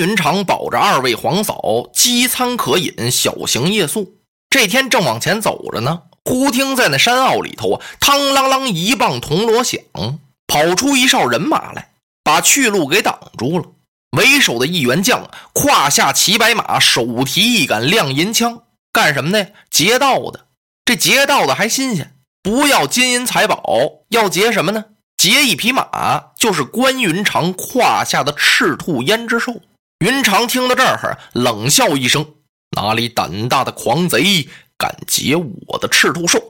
云长保着二位皇嫂饥餐可饮，小行夜宿。这天正往前走着呢，忽听在那山坳里头啊，嘡啷啷一棒铜锣响，跑出一哨人马来，把去路给挡住了。为首的一员将胯下骑白马，手提一杆亮银枪，干什么的？劫道的。这劫道的还新鲜，不要金银财宝，要劫什么呢？劫一匹马，就是关云长胯下的赤兔胭脂兽。云长听到这儿，冷笑一声：“哪里胆大的狂贼敢劫我的赤兔兽？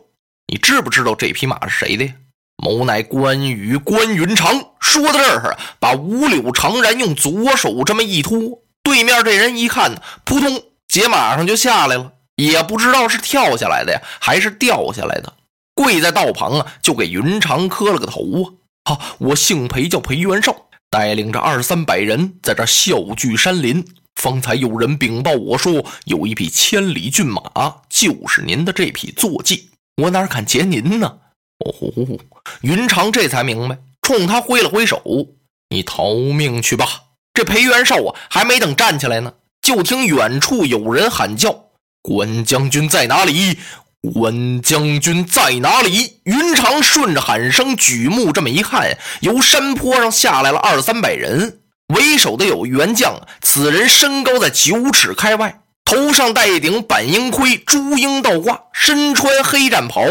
你知不知道这匹马是谁的呀？某乃关羽关云长。”说到这儿，把五柳长髯用左手这么一托，对面这人一看，扑通，解马上就下来了，也不知道是跳下来的呀，还是掉下来的，跪在道旁啊，就给云长磕了个头啊。好，我姓裴，叫裴元绍，带领着二三百人在这笑聚山林。方才有人禀报我说，有一匹千里骏马，就是您的这匹坐骑。我哪敢劫您呢？哦，云长这才明白，冲他挥了挥手：“你逃命去吧。”这裴元绍啊，还没等站起来呢，就听远处有人喊叫：“关将军在哪里？”关将军在哪里？云长顺着喊声举目这么一看，由山坡上下来了二三百人，为首的有员将，此人身高在九尺开外，头上戴一顶板鹰盔，朱缨倒挂，身穿黑战袍。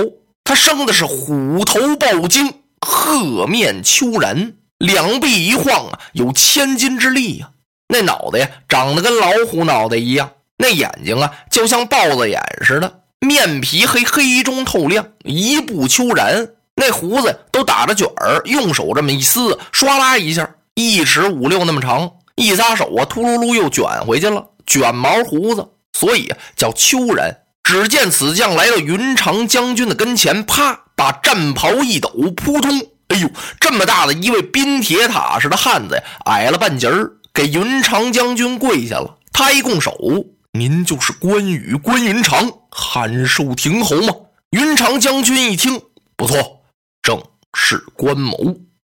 他生的是虎头豹颈，鹤面丘髯，两臂一晃啊，有千斤之力呀。那脑袋呀，长得跟老虎脑袋一样，那眼睛啊，就像豹子眼似的。面皮黑，黑中透亮，一步秋然，那胡子都打着卷儿，用手这么一撕，唰啦一下，一尺五六那么长，一撒手啊，秃噜噜又卷回去了，卷毛胡子，所以叫秋然。只见此将来到云长将军的跟前，啪，把战袍一抖，扑通，哎呦，这么大的一位冰铁塔似的汉子呀，矮了半截儿，给云长将军跪下了。他一拱手。您就是关羽关云长，汉寿亭侯吗？云长将军一听，不错，正是关某。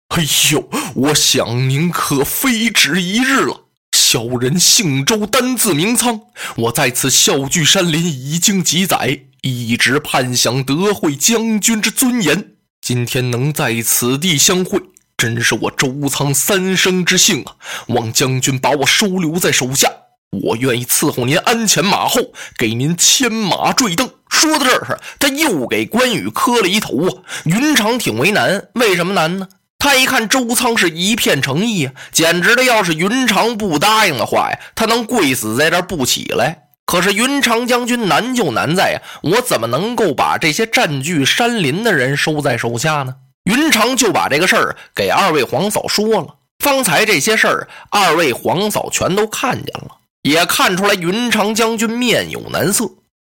哎呦，我想您可非止一日了。小人姓周，单字明仓。我在此笑聚山林已经几载，一直盼想得会将军之尊严。今天能在此地相会，真是我周仓三生之幸啊！望将军把我收留在手下。我愿意伺候您鞍前马后，给您牵马坠镫。说到这儿，他又给关羽磕了一头啊。云长挺为难，为什么难呢？他一看周仓是一片诚意啊，简直的，要是云长不答应的话呀，他能跪死在这儿不起来。可是云长将军难就难在呀，我怎么能够把这些占据山林的人收在手下呢？云长就把这个事儿给二位皇嫂说了。方才这些事儿，二位皇嫂全都看见了。也看出来云长将军面有难色，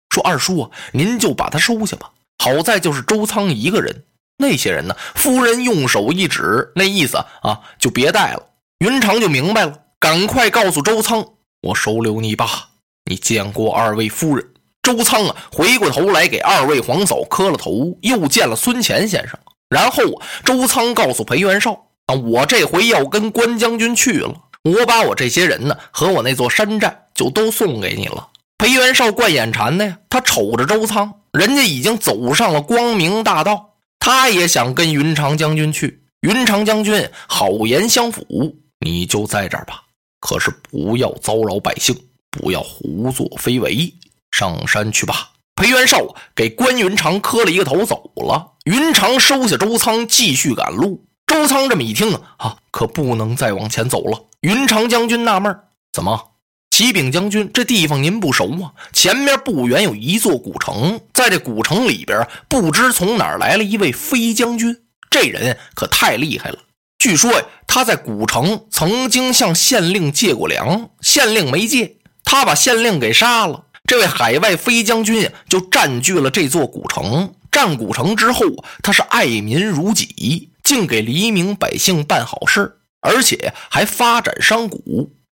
说：“二叔啊，您就把他收下吧。好在就是周仓一个人，那些人呢？”夫人用手一指，那意思啊，就别带了。云长就明白了，赶快告诉周仓：“我收留你吧。你见过二位夫人。”周仓啊，回过头来给二位皇嫂磕了头，又见了孙乾先生。然后，周仓告诉裴元绍：“啊，我这回要跟关将军去了。”我把我这些人呢和我那座山寨就都送给你了。裴元绍怪眼馋的呀，他瞅着周仓，人家已经走上了光明大道，他也想跟云长将军去。云长将军好言相抚，你就在这儿吧，可是不要骚扰百姓，不要胡作非为，上山去吧。裴元绍给关云长磕了一个头，走了。云长收下周仓，继续赶路。周仓这么一听啊，可不能再往前走了。云长将军纳闷怎么，启禀将军，这地方您不熟啊？前面不远有一座古城，在这古城里边，不知从哪儿来了一位飞将军，这人可太厉害了。据说呀，他在古城曾经向县令借过粮，县令没借，他把县令给杀了。这位海外飞将军呀，就占据了这座古城。占古城之后，他是爱民如己，竟给黎民百姓办好事。而且还发展商贾，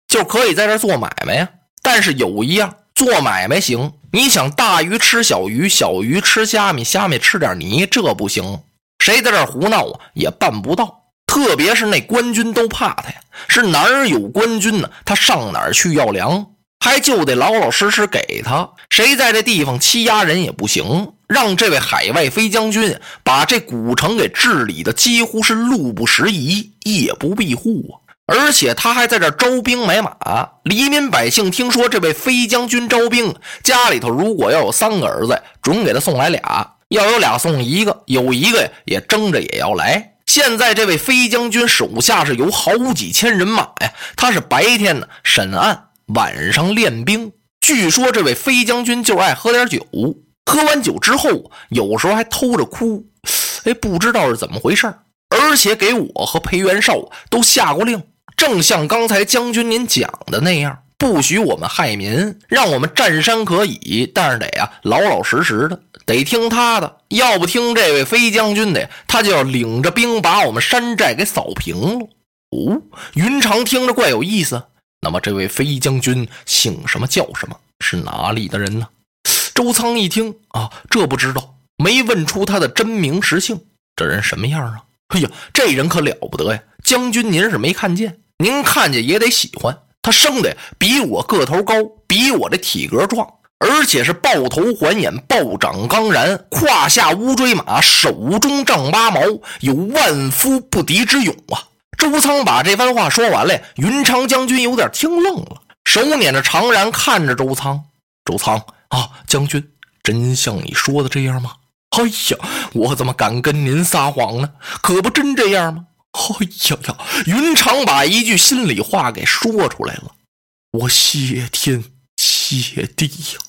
就可以在这做买卖呀。但是有一样，做买卖行，你想大鱼吃小鱼，小鱼吃虾米，虾米吃点泥，这不行。谁在这胡闹啊，也办不到。特别是那官军都怕他呀，是哪儿有官军呢？他上哪儿去要粮，还就得老老实实给他。谁在这地方欺压人也不行，让这位海外飞将军把这古城给治理的几乎是路不拾遗，夜不闭户啊！而且他还在这招兵买马，黎民百姓听说这位飞将军招兵，家里头如果要有三个儿子，准给他送来俩；要有俩送一个，有一个也争着也要来。现在这位飞将军手下是有好几千人马呀，他是白天呢审案，晚上练兵。据说这位飞将军就爱喝点酒，喝完酒之后，有时候还偷着哭，哎，不知道是怎么回事而且给我和裴元绍都下过令。正像刚才将军您讲的那样，不许我们害民，让我们占山可以，但是得啊老老实实的，得听他的。要不听这位飞将军的，他就要领着兵把我们山寨给扫平了。哦，云长听着怪有意思。那么这位飞将军姓什么叫什么？是哪里的人呢？周仓一听啊，这不知道，没问出他的真名实姓。这人什么样啊？哎呀，这人可了不得呀！将军您是没看见。您看见也得喜欢，他生的比我个头高，比我的体格壮，而且是抱头环眼，暴长刚然，胯下乌骓马，手中丈八矛，有万夫不敌之勇啊！周仓把这番话说完了，云长将军有点听愣了，手捻着长髯看着周仓。周仓啊，将军，真像你说的这样吗？哎呀，我怎么敢跟您撒谎呢？可不真这样吗？哎呀呀！云长把一句心里话给说出来了：“我谢天谢地呀！”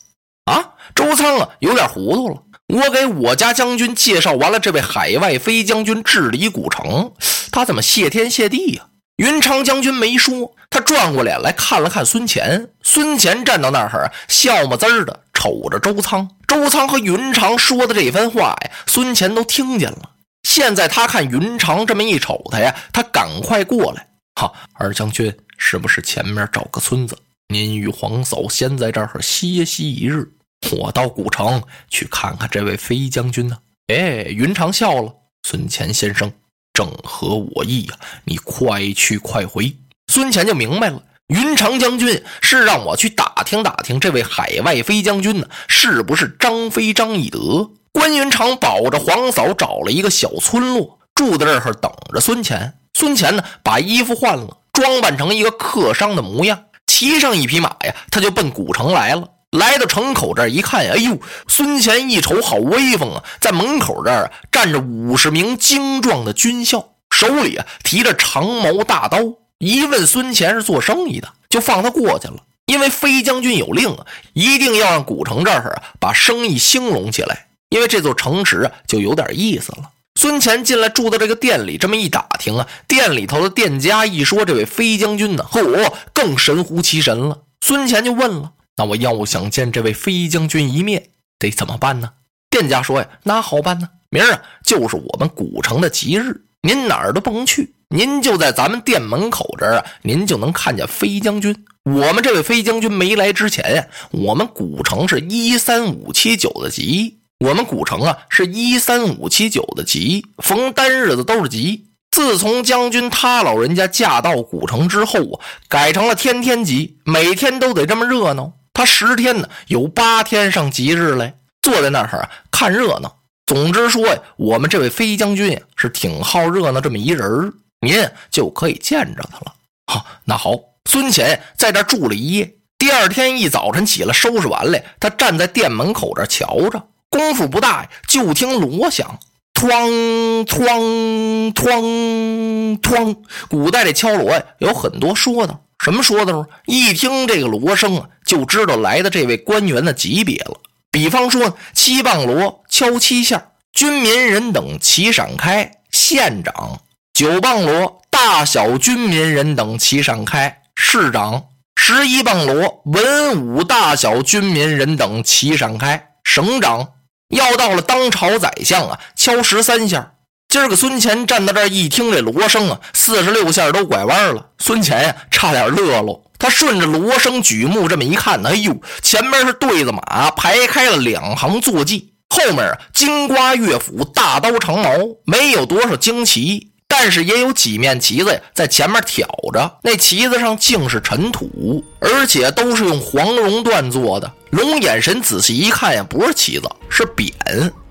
啊，周仓啊，有点糊涂了。我给我家将军介绍完了这位海外飞将军治理古城，他怎么谢天谢地呀？云长将军没说，他转过脸来看了看孙乾。孙乾站到那儿，笑么滋儿的瞅着周仓。周仓和云长说的这番话呀，孙乾都听见了。现在他看云长这么一瞅他呀，他赶快过来。哈，二将军是不是前面找个村子？您与皇嫂先在这儿歇息一日，我到古城去看看这位飞将军呢。哎，云长笑了。孙乾先生正合我意呀，你快去快回。孙乾就明白了，云长将军是让我去打听打听这位海外飞将军呢，是不是张飞张翼德？关云长保着皇嫂找了一个小村落，住在这儿等着孙乾。孙乾呢，把衣服换了，装扮成一个客商的模样，骑上一匹马呀，他就奔古城来了。来到城口这儿一看，哎呦，孙乾一瞅，好威风啊！在门口这儿站着五十名精壮的军校，手里啊提着长矛大刀。一问孙乾是做生意的，就放他过去了。因为飞将军有令啊，一定要让古城这儿啊把生意兴隆起来。因为这座城池啊，就有点意思了。孙乾进来住到这个店里，这么一打听啊，店里头的店家一说这位飞将军呢，嚯，更神乎其神了。孙乾就问了：“那我要想见这位飞将军一面，得怎么办呢？”店家说：“呀，那好办呢，明儿啊就是我们古城的吉日，您哪儿都甭去，您就在咱们店门口这儿啊，您就能看见飞将军。我们这位飞将军没来之前呀，我们古城是一三五七九的吉。”我们古城啊，是一三五七九的吉，逢单日子都是吉。自从将军他老人家嫁到古城之后啊，改成了天天吉，每天都得这么热闹。他十天呢，有八天上吉日来，坐在那儿啊看热闹。总之说呀，我们这位飞将军呀是挺好热闹这么一人儿您就可以见着他了。好，那好，孙乾在这住了一夜。第二天一早晨起来收拾完了，他站在店门口这瞧着。功夫不大，就听锣响，哐哐哐哐。古代这敲锣呀，有很多说道。什么说道？一听这个锣声啊，就知道来的这位官员的级别了。比方说，七棒锣敲七下，军民人等齐闪开，县长；九棒锣大小军民人等齐闪开，市长；十一棒锣文武大小军民人等齐闪开，省长。要到了当朝宰相啊，敲十三下。今儿个孙乾站在这儿一听这锣声啊，四十六下都拐弯了。孙乾呀，差点乐喽。他顺着锣声举目这么一看呢，哎呦，前面是对子马排开了两行坐骑，后面啊金瓜乐府大刀长矛，没有多少旌旗。但是也有几面旗子呀，在前面挑着，那旗子上竟是尘土，而且都是用黄龙缎做的。龙眼神仔细一看呀，不是旗子，是匾，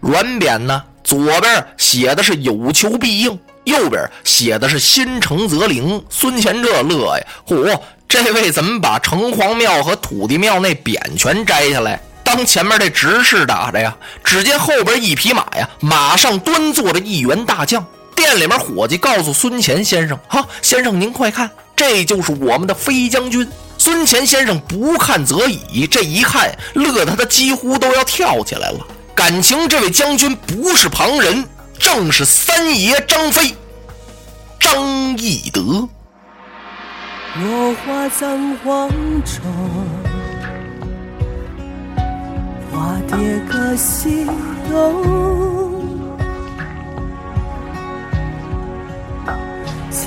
软匾呢。左边写的是“有求必应”，右边写的是“心诚则灵”。孙乾这乐呀，嚯！这位怎么把城隍庙和土地庙那匾全摘下来，当前面这执事打着呀？只见后边一匹马呀，马上端坐着一员大将。店里面伙计告诉孙乾先生：“哈，先生您快看，这就是我们的飞将军。”孙乾先生不看则已，这一看乐得他几乎都要跳起来了。感情这位将军不是旁人，正是三爷张飞，张翼德。落花葬黄冢，花蝶各西东。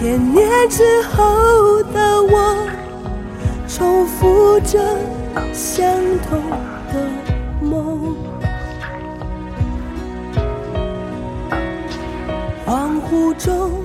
千年之后的我，重复着相同的梦。恍惚中，